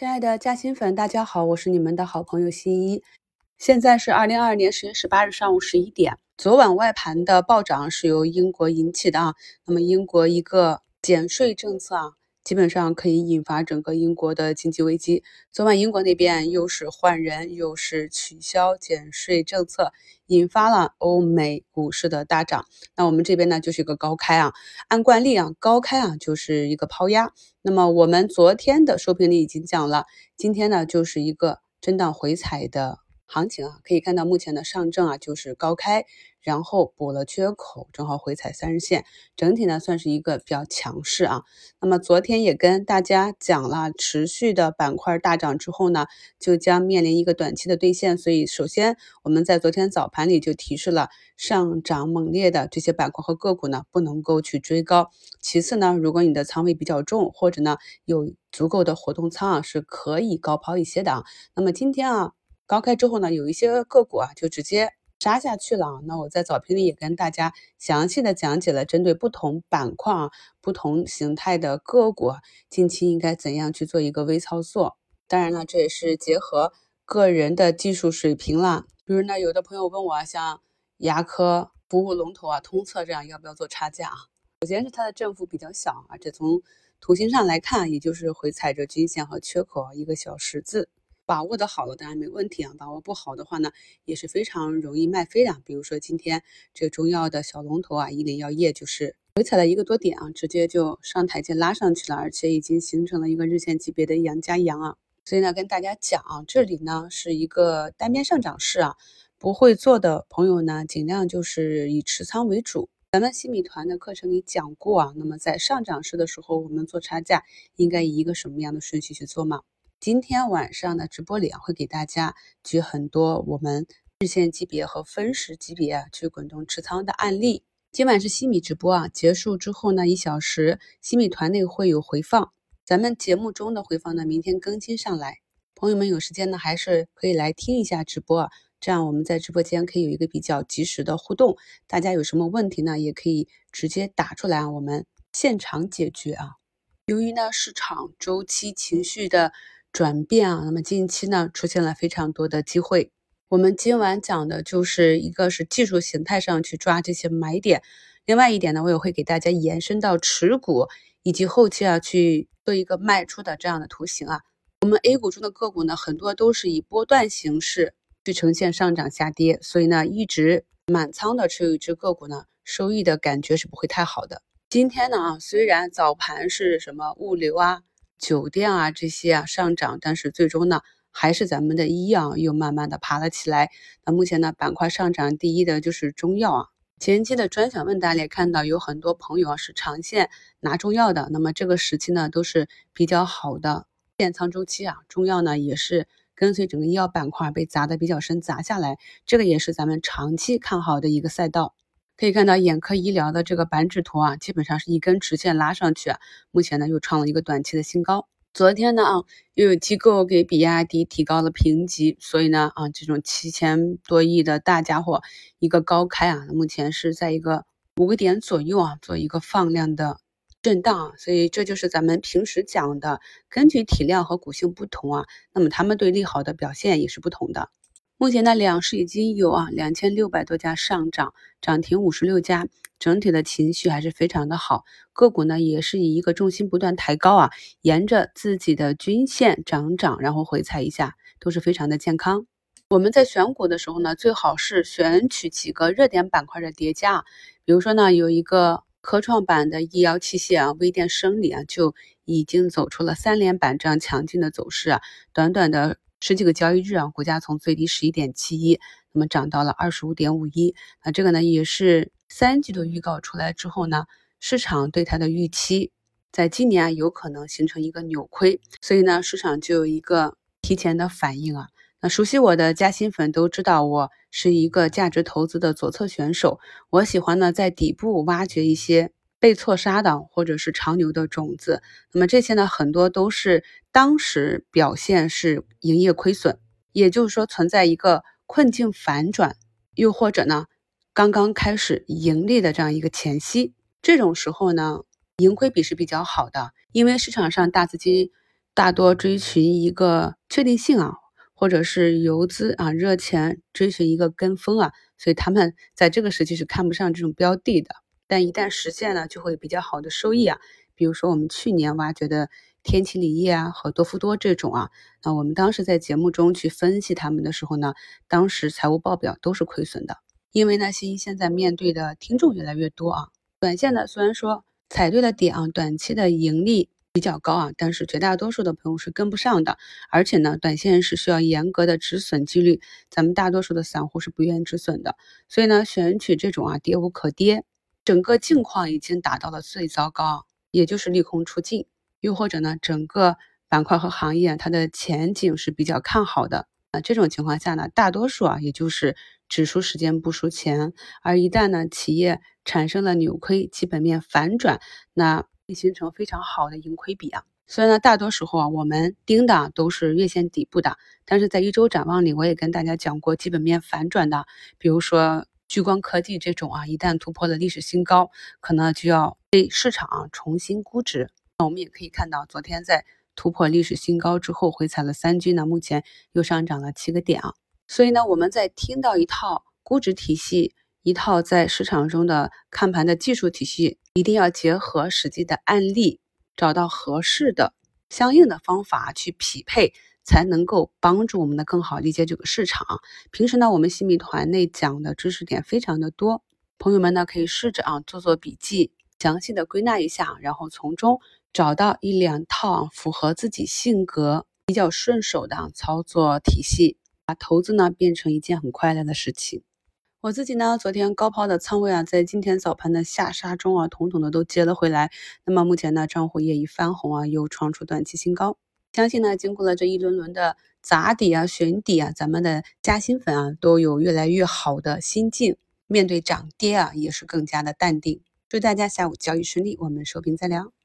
亲爱的嘉兴粉，大家好，我是你们的好朋友新一。现在是二零二二年十月十八日上午十一点。昨晚外盘的暴涨是由英国引起的啊。那么英国一个减税政策啊。基本上可以引发整个英国的经济危机。昨晚英国那边又是换人，又是取消减税政策，引发了欧美股市的大涨。那我们这边呢就是一个高开啊，按惯例啊，高开啊就是一个抛压。那么我们昨天的收评里已经讲了，今天呢就是一个震荡回踩的。行情啊，可以看到目前的上证啊就是高开，然后补了缺口，正好回踩三日线，整体呢算是一个比较强势啊。那么昨天也跟大家讲了，持续的板块大涨之后呢，就将面临一个短期的兑现。所以首先我们在昨天早盘里就提示了，上涨猛烈的这些板块和个股呢不能够去追高。其次呢，如果你的仓位比较重，或者呢有足够的活动仓啊，是可以高抛一些的啊。那么今天啊。高开之后呢，有一些个股啊就直接杀下去了。那我在早评里也跟大家详细的讲解了，针对不同板块、啊、不同形态的个股，近期应该怎样去做一个微操作。当然了，这也是结合个人的技术水平了。比如呢，有的朋友问我，像牙科服务龙头啊、通策这样，要不要做差价啊？首先是它的振幅比较小，而且从图形上来看，也就是回踩着均线和缺口一个小十字。把握的好了，当然没问题啊。把握不好的话呢，也是非常容易卖飞的。比如说今天这个中药的小龙头啊，伊林药业就是回踩了一个多点啊，直接就上台阶拉上去了，而且已经形成了一个日线级别的阳加阳啊。所以呢，跟大家讲啊，这里呢是一个单边上涨市啊，不会做的朋友呢，尽量就是以持仓为主。咱们新米团的课程里讲过啊，那么在上涨市的时候，我们做差价应该以一个什么样的顺序去做吗？今天晚上的直播里啊，会给大家举很多我们日线级别和分时级别去滚动持仓的案例。今晚是西米直播啊，结束之后呢，一小时西米团内会有回放，咱们节目中的回放呢，明天更新上来。朋友们有时间呢，还是可以来听一下直播啊，这样我们在直播间可以有一个比较及时的互动。大家有什么问题呢，也可以直接打出来，我们现场解决啊。由于呢市场周期情绪的。转变啊，那么近期呢出现了非常多的机会。我们今晚讲的就是一个是技术形态上去抓这些买点，另外一点呢，我也会给大家延伸到持股以及后期啊去做一个卖出的这样的图形啊。我们 A 股中的个股呢，很多都是以波段形式去呈现上涨下跌，所以呢，一直满仓的持有一只个股呢，收益的感觉是不会太好的。今天呢啊，虽然早盘是什么物流啊。酒店啊，这些啊上涨，但是最终呢，还是咱们的医药又慢慢的爬了起来。那目前呢，板块上涨第一的就是中药啊。前期的专享问答里看到有很多朋友啊是长线拿中药的，那么这个时期呢都是比较好的建仓周期啊。中药呢也是跟随整个医药板块被砸的比较深，砸下来，这个也是咱们长期看好的一个赛道。可以看到眼科医疗的这个板指图啊，基本上是一根直线拉上去，目前呢又创了一个短期的新高。昨天呢啊，又有机构给比亚迪提高了评级，所以呢啊，这种七千多亿的大家伙一个高开啊，目前是在一个五个点左右啊，做一个放量的震荡。所以这就是咱们平时讲的，根据体量和股性不同啊，那么他们对利好的表现也是不同的。目前呢，两市已经有啊两千六百多家上涨，涨停五十六家，整体的情绪还是非常的好。个股呢也是以一个重心不断抬高啊，沿着自己的均线涨涨，然后回踩一下，都是非常的健康。我们在选股的时候呢，最好是选取几个热点板块的叠加，比如说呢，有一个科创板的医疗器械啊，微电生理啊，就已经走出了三连板这样强劲的走势啊，短短的。十几个交易日啊，股价从最低十一点七一，那么涨到了二十五点五一。那这个呢，也是三季度预告出来之后呢，市场对它的预期，在今年啊有可能形成一个扭亏，所以呢，市场就有一个提前的反应啊。那熟悉我的嘉兴粉都知道，我是一个价值投资的左侧选手，我喜欢呢在底部挖掘一些。被错杀的，或者是长牛的种子，那么这些呢，很多都是当时表现是营业亏损，也就是说存在一个困境反转，又或者呢，刚刚开始盈利的这样一个前夕，这种时候呢，盈亏比是比较好的，因为市场上大资金大多追寻一个确定性啊，或者是游资啊热钱追寻一个跟风啊，所以他们在这个时期是看不上这种标的的。但一旦实现了，就会比较好的收益啊。比如说我们去年挖掘的天齐锂业啊和多福多这种啊，那我们当时在节目中去分析他们的时候呢，当时财务报表都是亏损的。因为呢，新一现在面对的听众越来越多啊，短线呢虽然说踩对了点啊，短期的盈利。比较高啊，但是绝大多数的朋友是跟不上的，而且呢，短线是需要严格的止损纪律，咱们大多数的散户是不愿意止损的，所以呢，选取这种啊跌无可跌，整个境况已经达到了最糟糕，也就是利空出尽，又或者呢，整个板块和行业它的前景是比较看好的啊，这种情况下呢，大多数啊也就是只输时间不输钱，而一旦呢企业产生了扭亏，基本面反转，那会。形成非常好的盈亏比啊，虽然呢，大多时候啊，我们盯的都是月线底部的。但是在一周展望里，我也跟大家讲过基本面反转的，比如说聚光科技这种啊，一旦突破了历史新高，可能就要被市场重新估值。那我们也可以看到，昨天在突破历史新高之后回踩了三均呢，目前又上涨了七个点啊。所以呢，我们在听到一套估值体系。一套在市场中的看盘的技术体系，一定要结合实际的案例，找到合适的相应的方法去匹配，才能够帮助我们的更好理解这个市场。平时呢，我们新米团内讲的知识点非常的多，朋友们呢可以试着啊做做笔记，详细的归纳一下，然后从中找到一两套啊符合自己性格、比较顺手的啊操作体系，把投资呢变成一件很快乐的事情。我自己呢，昨天高抛的仓位啊，在今天早盘的下杀中啊，统统的都接了回来。那么目前呢，账户也已翻红啊，又创出短期新高。相信呢，经过了这一轮轮的砸底啊、选底啊，咱们的加新粉啊，都有越来越好的心境，面对涨跌啊，也是更加的淡定。祝大家下午交易顺利，我们收评再聊。